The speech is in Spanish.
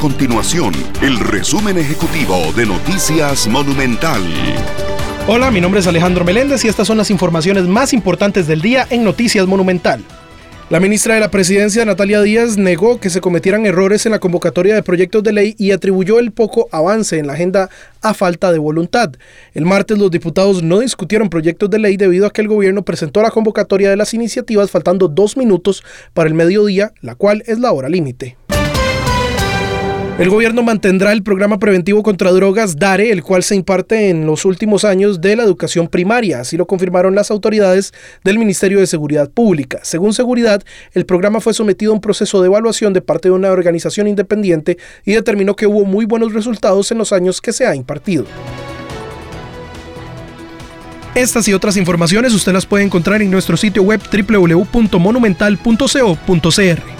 continuación el resumen ejecutivo de Noticias Monumental. Hola, mi nombre es Alejandro Meléndez y estas son las informaciones más importantes del día en Noticias Monumental. La ministra de la Presidencia, Natalia Díaz, negó que se cometieran errores en la convocatoria de proyectos de ley y atribuyó el poco avance en la agenda a falta de voluntad. El martes los diputados no discutieron proyectos de ley debido a que el gobierno presentó la convocatoria de las iniciativas faltando dos minutos para el mediodía, la cual es la hora límite. El gobierno mantendrá el programa preventivo contra drogas DARE, el cual se imparte en los últimos años de la educación primaria, así lo confirmaron las autoridades del Ministerio de Seguridad Pública. Según Seguridad, el programa fue sometido a un proceso de evaluación de parte de una organización independiente y determinó que hubo muy buenos resultados en los años que se ha impartido. Estas y otras informaciones usted las puede encontrar en nuestro sitio web www.monumental.co.cr.